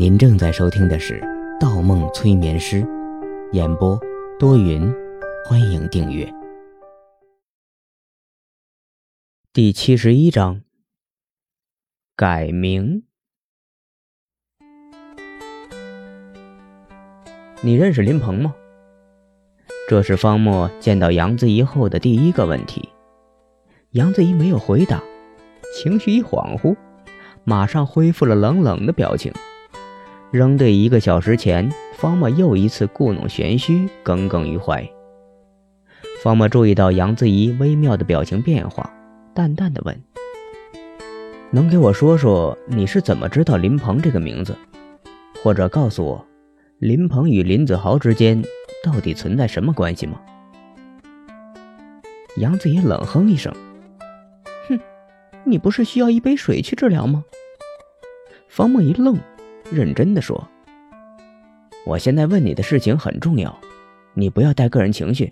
您正在收听的是《盗梦催眠师》，演播多云，欢迎订阅。第七十一章，改名。你认识林鹏吗？这是方墨见到杨子怡后的第一个问题。杨子怡没有回答，情绪一恍惚，马上恢复了冷冷的表情。仍对一个小时前方墨又一次故弄玄虚耿耿于怀。方墨注意到杨子怡微妙的表情变化，淡淡的问：“能给我说说你是怎么知道林鹏这个名字？或者告诉我，林鹏与林子豪之间到底存在什么关系吗？”杨子怡冷哼一声：“哼，你不是需要一杯水去治疗吗？”方墨一愣。认真的说：“我现在问你的事情很重要，你不要带个人情绪。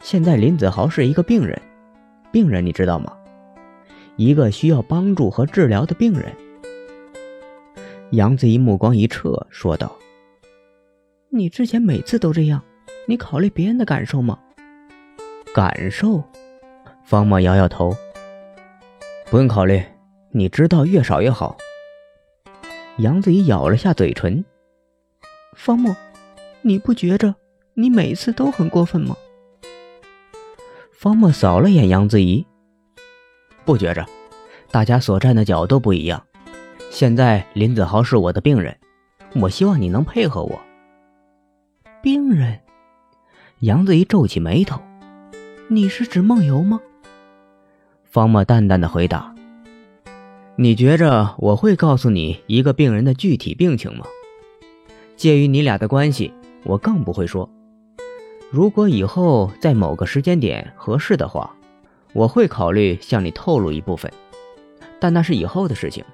现在林子豪是一个病人，病人你知道吗？一个需要帮助和治疗的病人。”杨子怡目光一撤，说道：“你之前每次都这样，你考虑别人的感受吗？”感受？方墨摇摇头：“不用考虑，你知道越少越好。”杨子怡咬了下嘴唇。方墨，你不觉着你每次都很过分吗？方墨扫了眼杨子怡，不觉着，大家所站的角度不一样。现在林子豪是我的病人，我希望你能配合我。病人？杨子怡皱起眉头，你是指梦游吗？方墨淡淡的回答。你觉着我会告诉你一个病人的具体病情吗？介于你俩的关系，我更不会说。如果以后在某个时间点合适的话，我会考虑向你透露一部分，但那是以后的事情。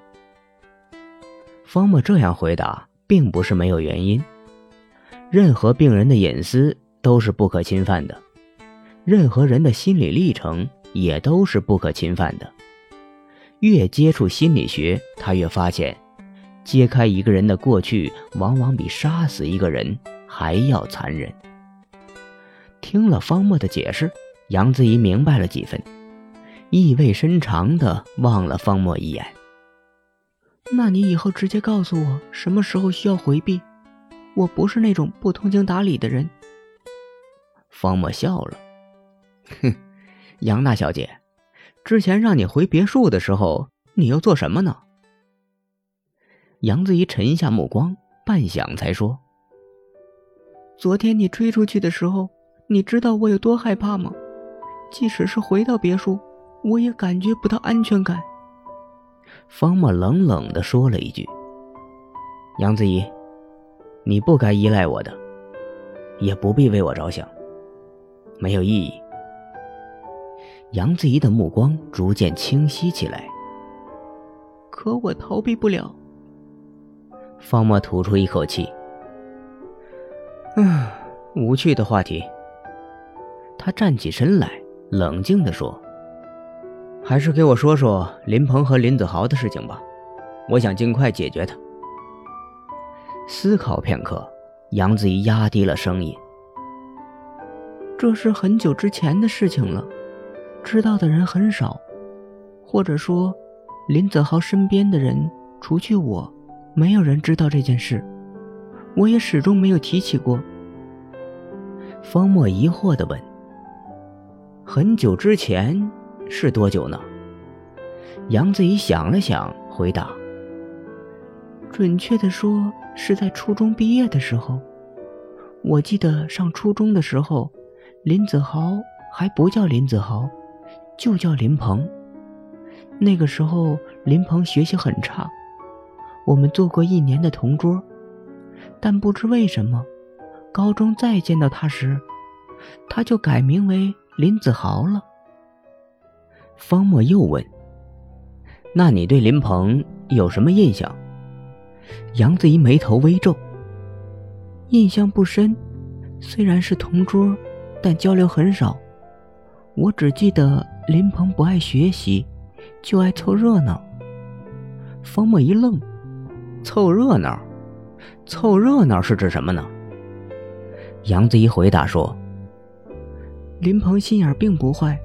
方默这样回答，并不是没有原因。任何病人的隐私都是不可侵犯的，任何人的心理历程也都是不可侵犯的。越接触心理学，他越发现，揭开一个人的过去，往往比杀死一个人还要残忍。听了方墨的解释，杨子怡明白了几分，意味深长地望了方墨一眼。那你以后直接告诉我什么时候需要回避，我不是那种不通情达理的人。方墨笑了，哼，杨大小姐。之前让你回别墅的时候，你又做什么呢？杨子怡沉下目光，半晌才说：“昨天你追出去的时候，你知道我有多害怕吗？即使是回到别墅，我也感觉不到安全感。”方默冷冷的说了一句：“杨子怡，你不该依赖我的，也不必为我着想，没有意义。”杨子怡的目光逐渐清晰起来。可我逃避不了。方墨吐出一口气。嗯，无趣的话题。他站起身来，冷静地说：“还是给我说说林鹏和林子豪的事情吧，我想尽快解决他。”思考片刻，杨子怡压低了声音：“这是很久之前的事情了。”知道的人很少，或者说，林子豪身边的人除去我，没有人知道这件事。我也始终没有提起过。方墨疑惑的问：“很久之前是多久呢？”杨子怡想了想，回答：“准确的说，是在初中毕业的时候。我记得上初中的时候，林子豪还不叫林子豪。”就叫林鹏。那个时候，林鹏学习很差，我们做过一年的同桌，但不知为什么，高中再见到他时，他就改名为林子豪了。方墨又问：“那你对林鹏有什么印象？”杨子怡眉头微皱：“印象不深，虽然是同桌，但交流很少。我只记得。”林鹏不爱学习，就爱凑热闹。方墨一愣：“凑热闹，凑热闹是指什么呢？杨子怡回答说：“林鹏心眼并不坏，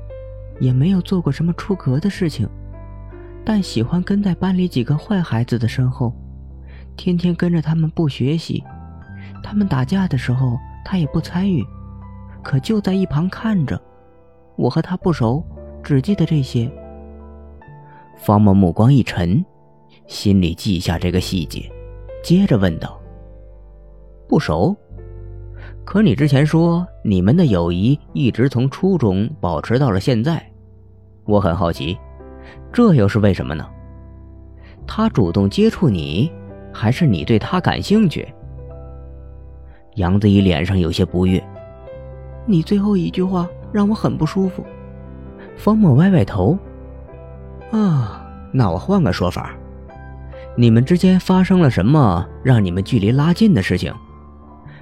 也没有做过什么出格的事情，但喜欢跟在班里几个坏孩子的身后，天天跟着他们不学习。他们打架的时候，他也不参与，可就在一旁看着。我和他不熟，只记得这些。”方默目光一沉，心里记下这个细节，接着问道：“不熟？”可你之前说你们的友谊一直从初中保持到了现在，我很好奇，这又是为什么呢？他主动接触你，还是你对他感兴趣？杨子怡脸上有些不悦。你最后一句话让我很不舒服。方墨歪歪头。啊，那我换个说法，你们之间发生了什么让你们距离拉近的事情？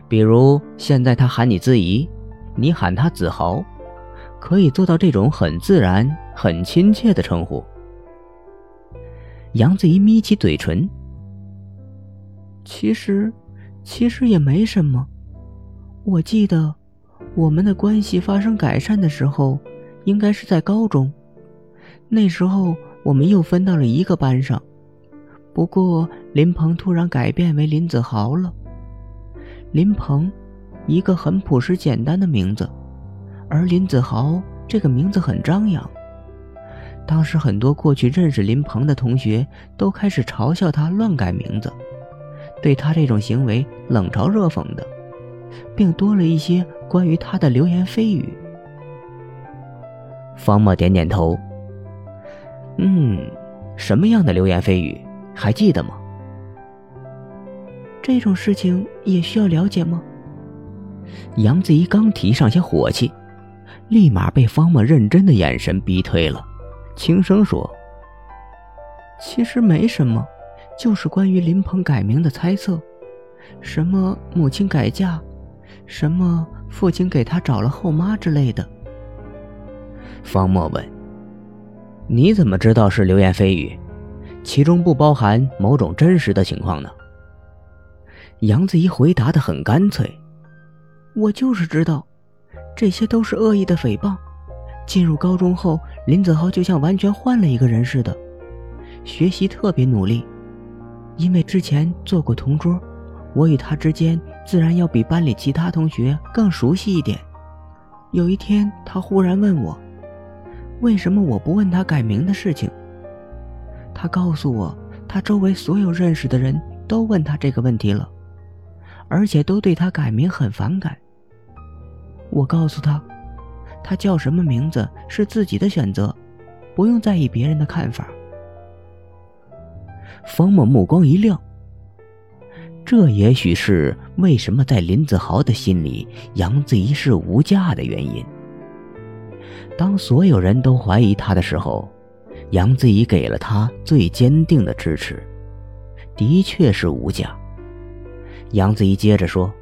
比如现在他喊你子怡，你喊他子豪，可以做到这种很自然、很亲切的称呼。杨子怡眯起嘴唇，其实，其实也没什么。我记得，我们的关系发生改善的时候，应该是在高中。那时候我们又分到了一个班上，不过林鹏突然改变为林子豪了。林鹏，一个很朴实简单的名字，而林子豪这个名字很张扬。当时很多过去认识林鹏的同学都开始嘲笑他乱改名字，对他这种行为冷嘲热讽的，并多了一些关于他的流言蜚语。方墨点点头，嗯，什么样的流言蜚语？还记得吗？这种事情也需要了解吗？杨子怡刚提上些火气，立马被方墨认真的眼神逼退了，轻声说：“其实没什么，就是关于林鹏改名的猜测，什么母亲改嫁，什么父亲给他找了后妈之类的。”方墨问：“你怎么知道是流言蜚语？其中不包含某种真实的情况呢？”杨子怡回答的很干脆：“我就是知道，这些都是恶意的诽谤。进入高中后，林子豪就像完全换了一个人似的，学习特别努力。因为之前做过同桌，我与他之间自然要比班里其他同学更熟悉一点。有一天，他忽然问我，为什么我不问他改名的事情？他告诉我，他周围所有认识的人都问他这个问题了。”而且都对他改名很反感。我告诉他，他叫什么名字是自己的选择，不用在意别人的看法。方墨目光一亮，这也许是为什么在林子豪的心里，杨子怡是无价的原因。当所有人都怀疑他的时候，杨子怡给了他最坚定的支持，的确是无价。杨子怡接着说：“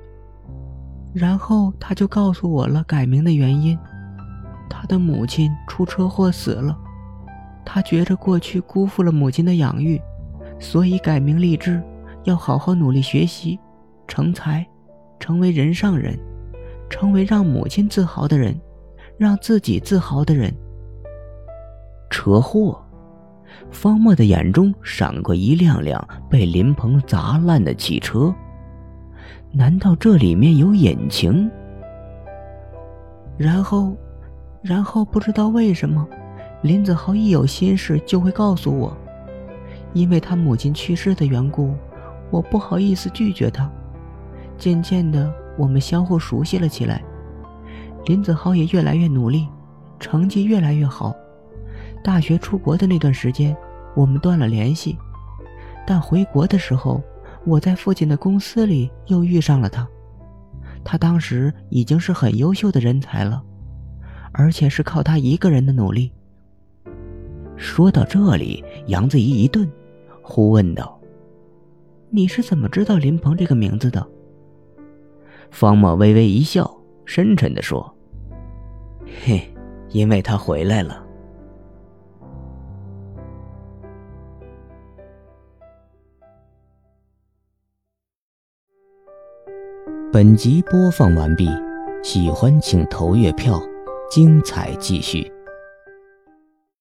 然后他就告诉我了改名的原因。他的母亲出车祸死了，他觉着过去辜负了母亲的养育，所以改名立志，要好好努力学习，成才，成为人上人，成为让母亲自豪的人，让自己自豪的人。”车祸，方墨的眼中闪过一辆辆被林鹏砸烂的汽车。难道这里面有隐情？然后，然后不知道为什么，林子豪一有心事就会告诉我。因为他母亲去世的缘故，我不好意思拒绝他。渐渐的，我们相互熟悉了起来。林子豪也越来越努力，成绩越来越好。大学出国的那段时间，我们断了联系，但回国的时候。我在父亲的公司里又遇上了他，他当时已经是很优秀的人才了，而且是靠他一个人的努力。说到这里，杨子怡一顿，忽问道：“你是怎么知道林鹏这个名字的？”方墨微微一笑，深沉地说：“嘿因为他回来了。本集播放完毕喜欢请投月票精彩继续。